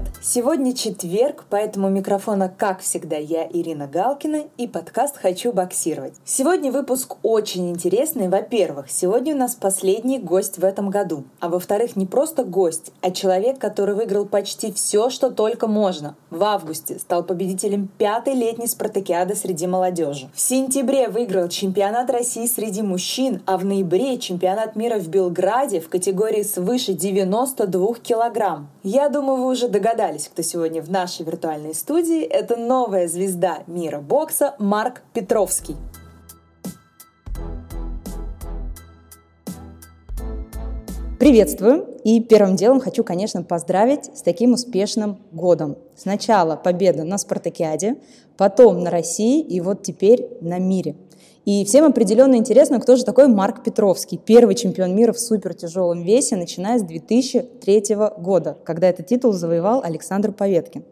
web. Сегодня четверг, поэтому микрофона, как всегда, я, Ирина Галкина, и подкаст «Хочу боксировать». Сегодня выпуск очень интересный. Во-первых, сегодня у нас последний гость в этом году. А во-вторых, не просто гость, а человек, который выиграл почти все, что только можно. В августе стал победителем пятой летней спартакиады среди молодежи. В сентябре выиграл чемпионат России среди мужчин, а в ноябре чемпионат мира в Белграде в категории свыше 92 килограмм. Я думаю, вы уже догадались, кто сегодня в нашей виртуальной студии. Это новая звезда мира бокса Марк Петровский. Приветствую! И первым делом хочу, конечно, поздравить с таким успешным годом. Сначала победа на Спартакиаде, потом на России и вот теперь на мире – и всем определенно интересно, кто же такой Марк Петровский, первый чемпион мира в супертяжелом весе, начиная с 2003 года, когда этот титул завоевал Александр Поветкин.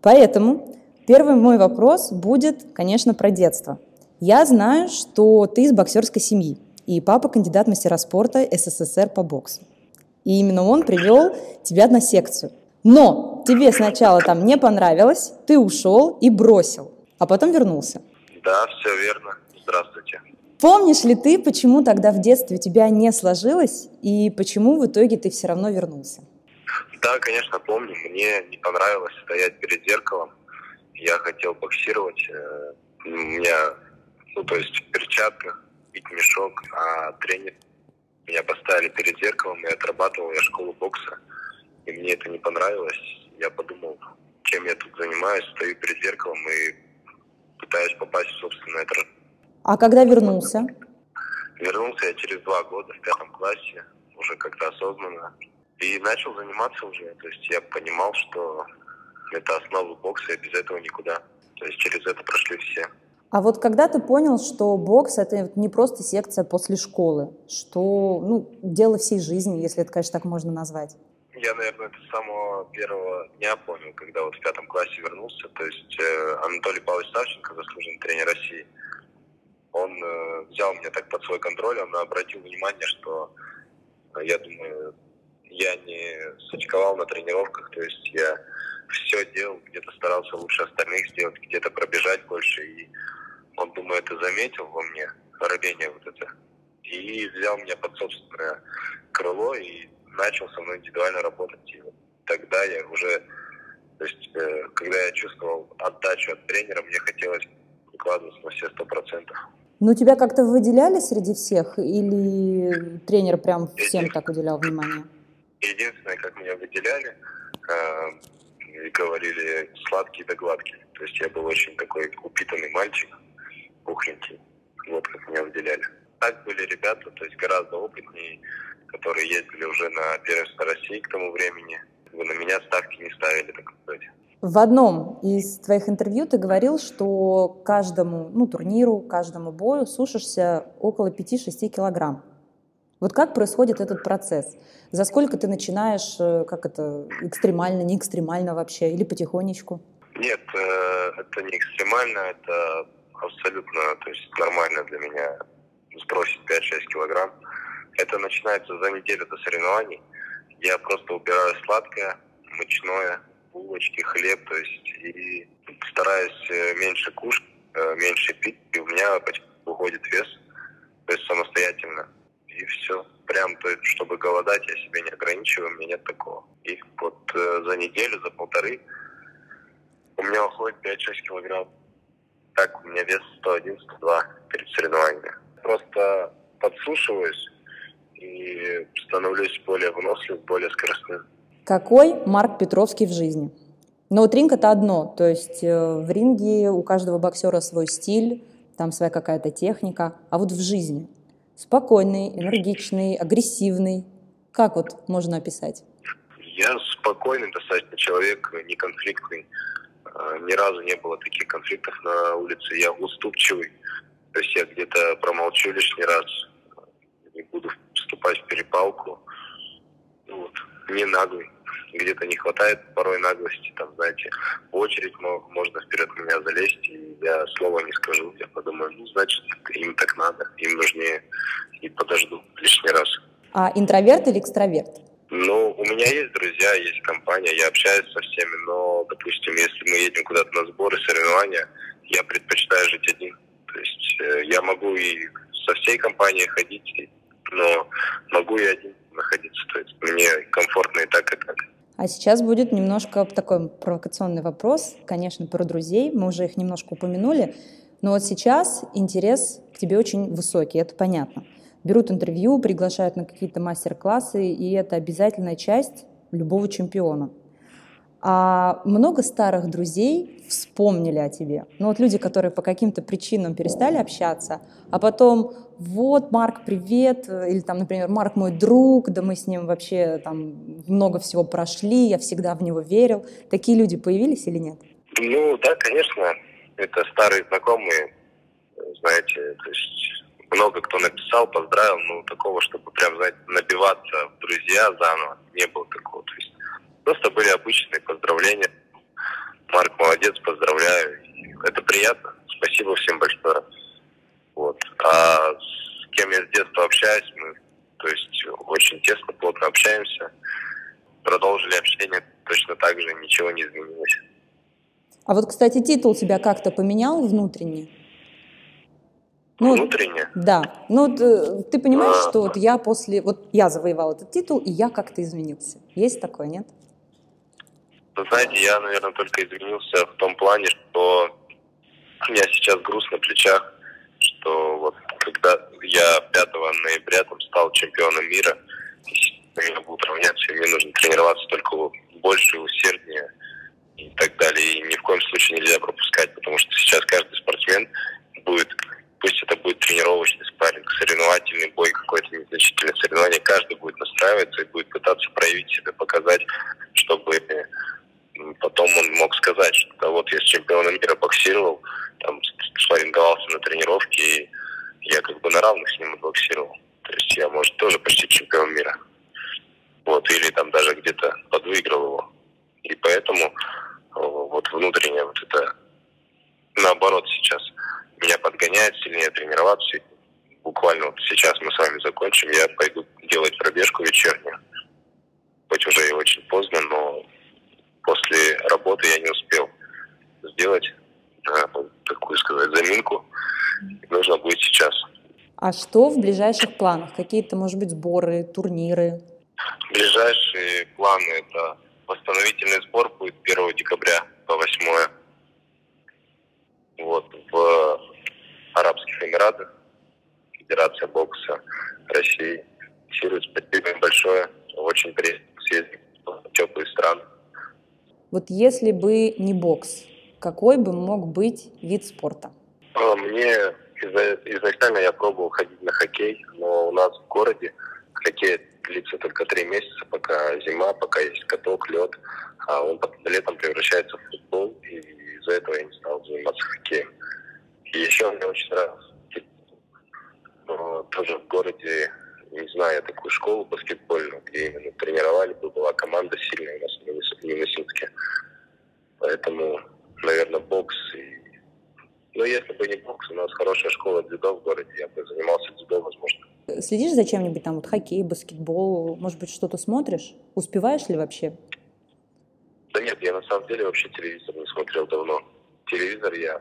Поэтому первый мой вопрос будет, конечно, про детство. Я знаю, что ты из боксерской семьи, и папа кандидат мастера спорта СССР по боксу. И именно он привел тебя на секцию. Но тебе сначала там не понравилось, ты ушел и бросил, а потом вернулся. Да, все верно. Здравствуйте. Помнишь ли ты, почему тогда в детстве у тебя не сложилось и почему в итоге ты все равно вернулся? Да, конечно, помню. Мне не понравилось стоять перед зеркалом. Я хотел боксировать. Э, у меня, ну, то есть в перчатках, бить мешок, а тренер меня поставили перед зеркалом и отрабатывал я школу бокса. И мне это не понравилось. Я подумал, чем я тут занимаюсь, стою перед зеркалом и пытаюсь попасть в собственное отражение а когда вернулся? Вернулся я через два года в пятом классе, уже как-то осознанно. И начал заниматься уже. То есть я понимал, что это основа бокса, и без этого никуда. То есть через это прошли все. А вот когда ты понял, что бокс это не просто секция после школы, что ну, дело всей жизни, если это, конечно, так можно назвать? Я, наверное, это с самого первого дня понял, когда вот в пятом классе вернулся. То есть э, Анатолий Павлович Савченко, заслуженный тренер России, он э, взял меня так под свой контроль, он обратил внимание, что э, я думаю, я не сочковал на тренировках, то есть я делал, где-то старался лучше остальных сделать, где-то пробежать больше, и он, думаю, это заметил во мне, робение вот это, и взял меня под собственное крыло и начал со мной индивидуально работать. И вот тогда я уже, то есть, э, когда я чувствовал отдачу от тренера, мне хотелось выкладываться на все сто процентов. Ну, тебя как-то выделяли среди всех или тренер прям всем так уделял внимание? Единственное, как меня выделяли, э, говорили сладкий да гладкий. То есть я был очень такой упитанный мальчик, пухленький. Вот как меня выделяли. Так были ребята, то есть гораздо опытнее, которые ездили уже на первенство России к тому времени. На меня ставки не ставили, так сказать. В одном из твоих интервью ты говорил, что каждому ну, турниру, каждому бою сушишься около 5-6 килограмм. Вот как происходит этот процесс? За сколько ты начинаешь, э, как это, экстремально, не экстремально вообще, или потихонечку? Нет, э, это не экстремально, это абсолютно, то есть нормально для меня сбросить 5-6 килограмм. Это начинается за неделю до соревнований. Я просто убираю сладкое, мучное, булочки, хлеб, то есть и стараюсь э, меньше кушать, меньше пить, и у меня выходит вес, то есть самостоятельно. И все. Прям, то есть, чтобы голодать, я себя не ограничиваю, у меня нет такого. И вот э, за неделю, за полторы у меня уходит 5-6 килограмм. Так, у меня вес 101-102 перед соревнованиями. Просто подсушиваюсь и становлюсь более выносливым, более скоростным. Какой Марк Петровский в жизни? Но вот ринг это одно, то есть э, в ринге у каждого боксера свой стиль, там своя какая-то техника, а вот в жизни спокойный, энергичный, агрессивный, как вот можно описать? Я спокойный достаточно человек, не конфликтный. А, ни разу не было таких конфликтов на улице. Я уступчивый. То есть я где-то промолчу лишний раз, не буду вступать в перепалку. Вот. Не наглый где-то не хватает порой наглости, там, знаете, в очередь можно вперед меня залезть, и я слова не скажу, я подумаю, ну, значит, им так надо, им нужнее, и подожду лишний раз. А интроверт или экстраверт? Ну, у меня есть друзья, есть компания, я общаюсь со всеми, но, допустим, если мы едем куда-то на сборы, соревнования, я предпочитаю жить один. То есть э, я могу и со всей компанией ходить, но могу и один находиться. То есть мне комфортно и так, и так. А сейчас будет немножко такой провокационный вопрос, конечно, про друзей. Мы уже их немножко упомянули. Но вот сейчас интерес к тебе очень высокий, это понятно. Берут интервью, приглашают на какие-то мастер-классы, и это обязательная часть любого чемпиона. А много старых друзей вспомнили о тебе. Ну вот люди, которые по каким-то причинам перестали общаться, а потом вот, Марк, привет, или там, например, Марк мой друг, да мы с ним вообще там много всего прошли, я всегда в него верил. Такие люди появились или нет? Ну да, конечно, это старые знакомые, знаете, то есть много кто написал, поздравил, но такого, чтобы прям, знаете, набиваться в друзья заново, не было такого. То есть просто были обычные поздравления. Марк молодец, поздравляю. Это приятно. Спасибо всем большое. Вот. А с кем я с детства общаюсь, мы, то есть очень тесно, плотно общаемся. Продолжили общение точно так же, ничего не изменилось. А вот, кстати, титул себя как-то поменял внутренне? Ну, внутренне? Да. Ну, э, ты понимаешь, а, что вот я после... Вот я завоевал этот титул, и я как-то изменился. Есть такое, нет? Вы знаете, я, наверное, только изменился в том плане, что у меня сейчас груз на плечах, что вот когда я 5 ноября там стал чемпионом мира, я буду равняться, и мне нужно тренироваться только больше, усерднее и так далее. И ни в коем случае нельзя пропускать, потому что сейчас каждый спортсмен будет, пусть это будет тренировочный спарринг, соревновательный бой, какое-то незначительное соревнование, каждый будет настраиваться и будет пытаться проявить себя, показать, чтобы потом он мог сказать, что вот я с чемпионом мира боксировал, там спарринговался на тренировке, и я как бы на равных с ним боксировал. То есть я, может, тоже почти чемпион мира. Вот, или там даже где-то подвыиграл его. И поэтому вот внутренне вот это наоборот сейчас меня подгоняет сильнее тренироваться. Буквально вот сейчас мы с вами закончим, я пойду делать пробежку вечернюю. Хоть уже и очень поздно, но работы я не успел сделать да, такую сказать заминку. Нужно будет сейчас. А что в ближайших планах? Какие-то, может быть, сборы, турниры? Ближайшие планы – это восстановительный сбор будет 1 декабря по 8 вот, в Арабских Эмиратах, Федерация бокса России. Сирию спасибо большое. Очень приятно съездить в теплые страны. Вот если бы не бокс, какой бы мог быть вид спорта? А, мне изначально я пробовал ходить на хоккей, но у нас в городе хоккей длится только три месяца, пока зима, пока есть каток, лед, а он летом превращается в футбол, и из-за этого я не стал заниматься хоккеем. И еще мне очень нравился тоже в городе, не знаю, такую школу баскетбольную, где именно тренировали, была команда сильная у нас Минусинске. Поэтому, наверное, бокс и но если бы не бокс, у нас хорошая школа дзюдо в городе, я бы занимался дзюдо, возможно. Следишь за чем-нибудь там, вот хоккей, баскетбол, может быть, что-то смотришь? Успеваешь ли вообще? Да нет, я на самом деле вообще телевизор не смотрел давно. Телевизор я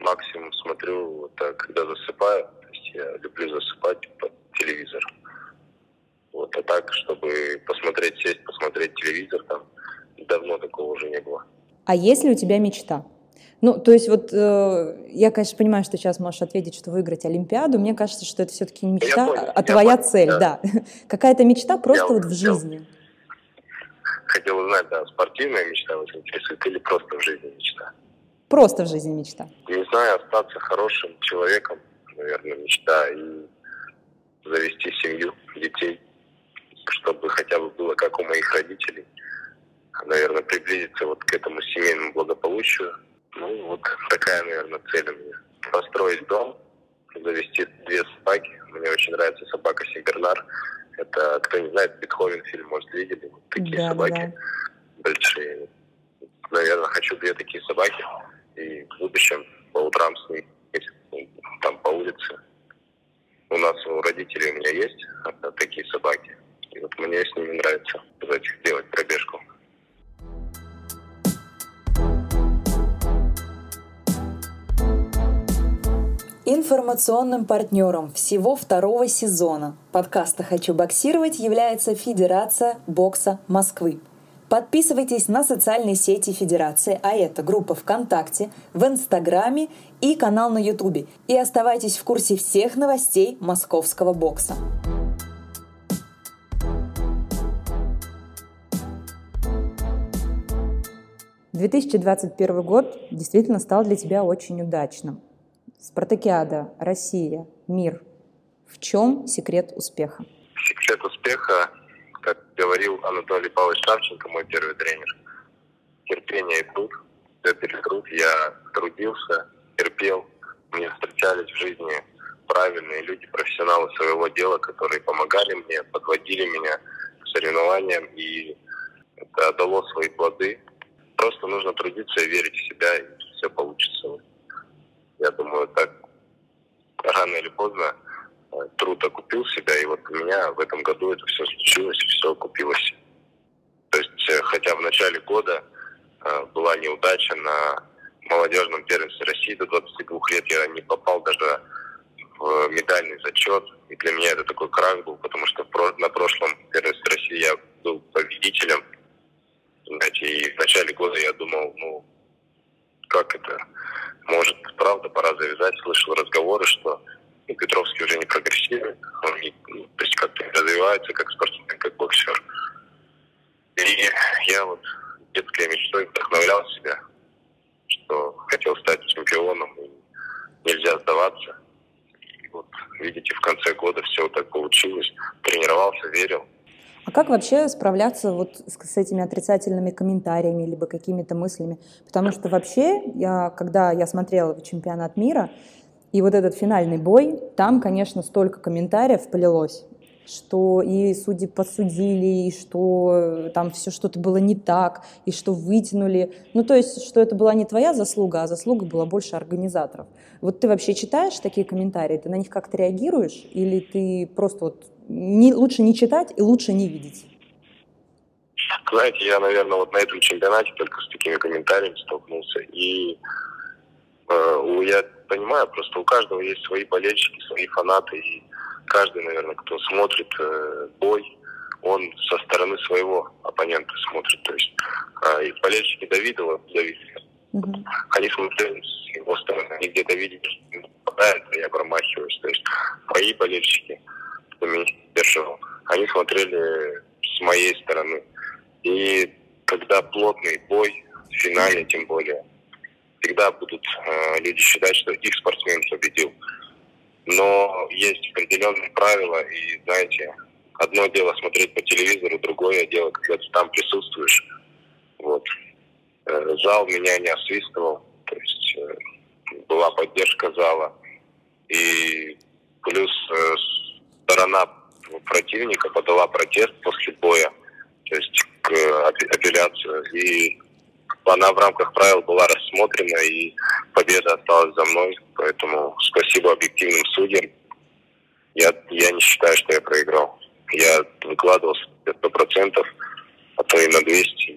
максимум смотрю, вот, когда засыпаю. То есть я люблю засыпать под телевизор. Вот, а так, чтобы посмотреть, сесть, посмотреть телевизор, там давно такого уже не было. А есть ли у тебя мечта? Ну, то есть вот э, я, конечно, понимаю, что сейчас можешь ответить, что выиграть Олимпиаду. Мне кажется, что это все-таки не мечта, понял, а твоя понял, цель, да. да. Какая-то мечта просто я вот в жизни. Хотел узнать, да, спортивная мечта вас интересует или просто в жизни мечта? Просто в жизни мечта. Не знаю, остаться хорошим человеком, наверное, мечта, и завести семью, детей, чтобы хотя бы было как у моих родителей. Наверное, приблизиться вот к этому семейному благополучию, ну, вот такая, наверное, цель у меня. Построить дом, завести две собаки. Мне очень нравится собака Сибернар. Это, кто не знает, Бетховен фильм, может, видели? Вот такие да, собаки да. Информационным партнером всего второго сезона подкаста «Хочу боксировать» является Федерация бокса Москвы. Подписывайтесь на социальные сети Федерации, а это группа ВКонтакте, в Инстаграме и канал на Ютубе. И оставайтесь в курсе всех новостей московского бокса. 2021 год действительно стал для тебя очень удачным. Спартакиада, Россия, мир. В чем секрет успеха? Секрет успеха, как говорил Анатолий Павлович Савченко, мой первый тренер, терпение и труд. Это труд. Я трудился, терпел. Мне встречались в жизни правильные люди, профессионалы своего дела, которые помогали мне, подводили меня к соревнованиям, и это дало свои плоды. Просто нужно трудиться и верить в себя, и все получится. Я думаю, так рано или поздно э, труд окупил себя, и вот у меня в этом году это все случилось, все окупилось. То есть, э, хотя в начале года э, была неудача на молодежном первенстве России до 22 лет, я не попал даже в медальный зачет. И для меня это такой крах был, потому что на прошлом первенстве России я был победителем знаете, и в начале года я думал, ну, как это, может, правда, пора завязать. Слышал разговоры, что ну, Петровский уже не прогрессирует, он не, ну, то есть как-то развивается как спортсмен, как боксер. И я вот детской мечтой вдохновлял себя, что хотел стать чемпионом, и нельзя сдаваться. И вот, видите, в конце года все так получилось. Тренировался, верил. А как вообще справляться вот с, с этими отрицательными комментариями либо какими-то мыслями? Потому что вообще, я, когда я смотрела чемпионат мира, и вот этот финальный бой, там, конечно, столько комментариев полилось, что и судьи подсудили, и что там все что-то было не так, и что вытянули. Ну, то есть, что это была не твоя заслуга, а заслуга была больше организаторов. Вот ты вообще читаешь такие комментарии, ты на них как-то реагируешь, или ты просто вот не, лучше не читать и лучше не видеть? Знаете, я, наверное, вот на этом чемпионате только с такими комментариями столкнулся. И э, я понимаю, просто у каждого есть свои болельщики, свои фанаты. И каждый, наверное, кто смотрит э, бой, он со стороны своего оппонента смотрит. То есть э, и болельщики Давидова зависят. Угу. Они смотрели с его стороны, они где-то видят, что попадает, а я промахиваюсь. То есть мои болельщики – кто меня поддерживал, они смотрели с моей стороны. И когда плотный бой, в финале тем более, всегда будут э, люди считать, что их спортсмен победил. Но есть определенные правила, и знаете, одно дело смотреть по телевизору, другое дело, когда ты там присутствуешь. Вот. Э, зал меня не освистывал, то есть э, была поддержка зала. И плюс э, сторона противника подала протест после боя, то есть к апелляцию. И она в рамках правил была рассмотрена, и победа осталась за мной. Поэтому спасибо объективным судьям. Я, я не считаю, что я проиграл. Я выкладывался сто процентов, а то и на 200.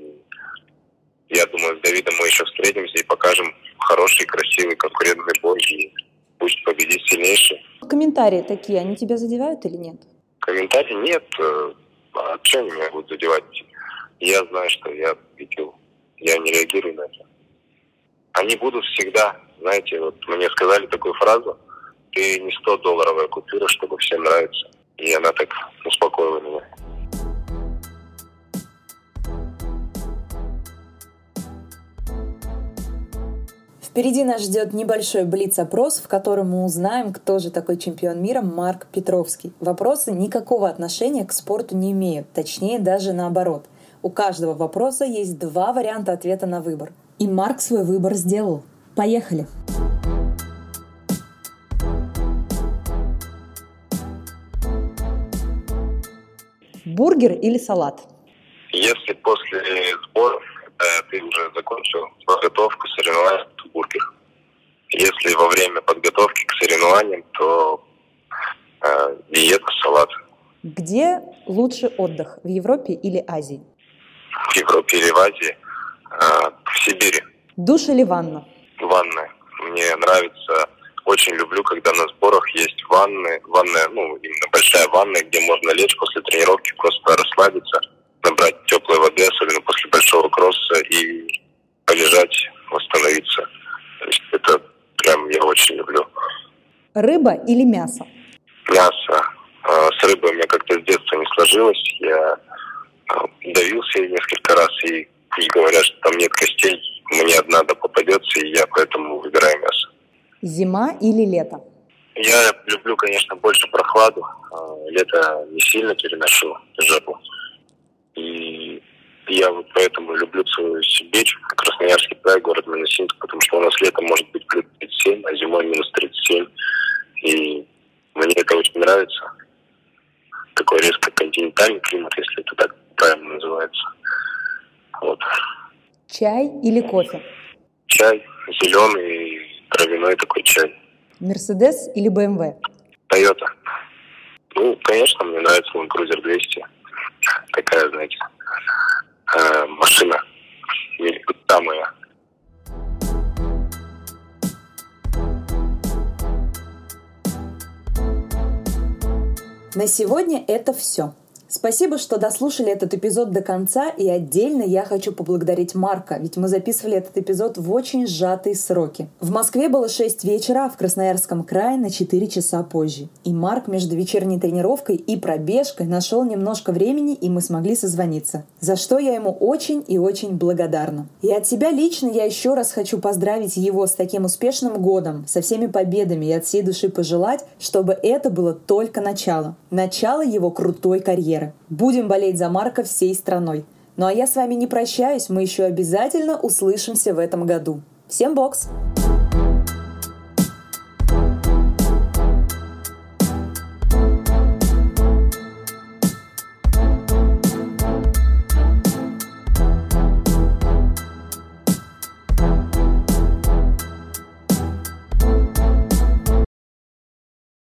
Я думаю, с Давидом мы еще встретимся и покажем хороший, красивый, конкурентный бой. И пусть победит сильнейший. Комментарии такие, они тебя задевают или нет? Комментарии нет. Э, а что они меня будут задевать? Я знаю, что я видел. Я не реагирую на это. Они будут всегда, знаете, вот мне сказали такую фразу, ты не 100 долларовая купюра, чтобы всем нравится. И она так успокоила меня. Впереди нас ждет небольшой блиц-опрос, в котором мы узнаем, кто же такой чемпион мира Марк Петровский. Вопросы никакого отношения к спорту не имеют, точнее даже наоборот. У каждого вопроса есть два варианта ответа на выбор. И Марк свой выбор сделал. Поехали! Бургер или салат? Если после сборов когда ты уже закончил подготовку соревнований, то бургер. Если во время подготовки к соревнованиям, то э, диета, салат. Где лучше отдых, в Европе или Азии? В Европе или в Азии? В Сибири. Душ или ванна? Ванная. Мне нравится, очень люблю, когда на сборах есть ванны, ванная, ну, именно большая ванная, где можно лечь после тренировки, просто расслабиться, набрать теплой воды, особенно после большого кросса, и полежать, восстановиться. То есть это прям я очень люблю. Рыба или мясо? Мясо. А, с рыбой у меня как-то с детства не сложилось. Я давился несколько раз, и пусть говорят, что там нет костей, мне одна да попадется, и я поэтому выбираю мясо. Зима или лето? Я люблю, конечно, больше прохладу. А, лето не сильно переношу жару. И я вот поэтому люблю свою Сибирь, Красноярский край, город Минусинск, потому что у нас летом может быть плюс 37, а зимой минус 37. И мне это очень нравится. Такой резко континентальный климат, если это так правильно называется. Вот. Чай или кофе? Чай, зеленый, травяной такой чай. Мерседес или БМВ? Тойота. Ну, конечно, мне нравится Land Cruiser 200. Такая, знаете, э, машина. Моя. На сегодня это все. Спасибо, что дослушали этот эпизод до конца, и отдельно я хочу поблагодарить Марка, ведь мы записывали этот эпизод в очень сжатые сроки. В Москве было 6 вечера, а в Красноярском крае на 4 часа позже. И Марк между вечерней тренировкой и пробежкой нашел немножко времени, и мы смогли созвониться. За что я ему очень и очень благодарна. И от себя лично я еще раз хочу поздравить его с таким успешным годом, со всеми победами и от всей души пожелать, чтобы это было только начало. Начало его крутой карьеры карьеры. Будем болеть за Марка всей страной. Ну а я с вами не прощаюсь, мы еще обязательно услышимся в этом году. Всем бокс!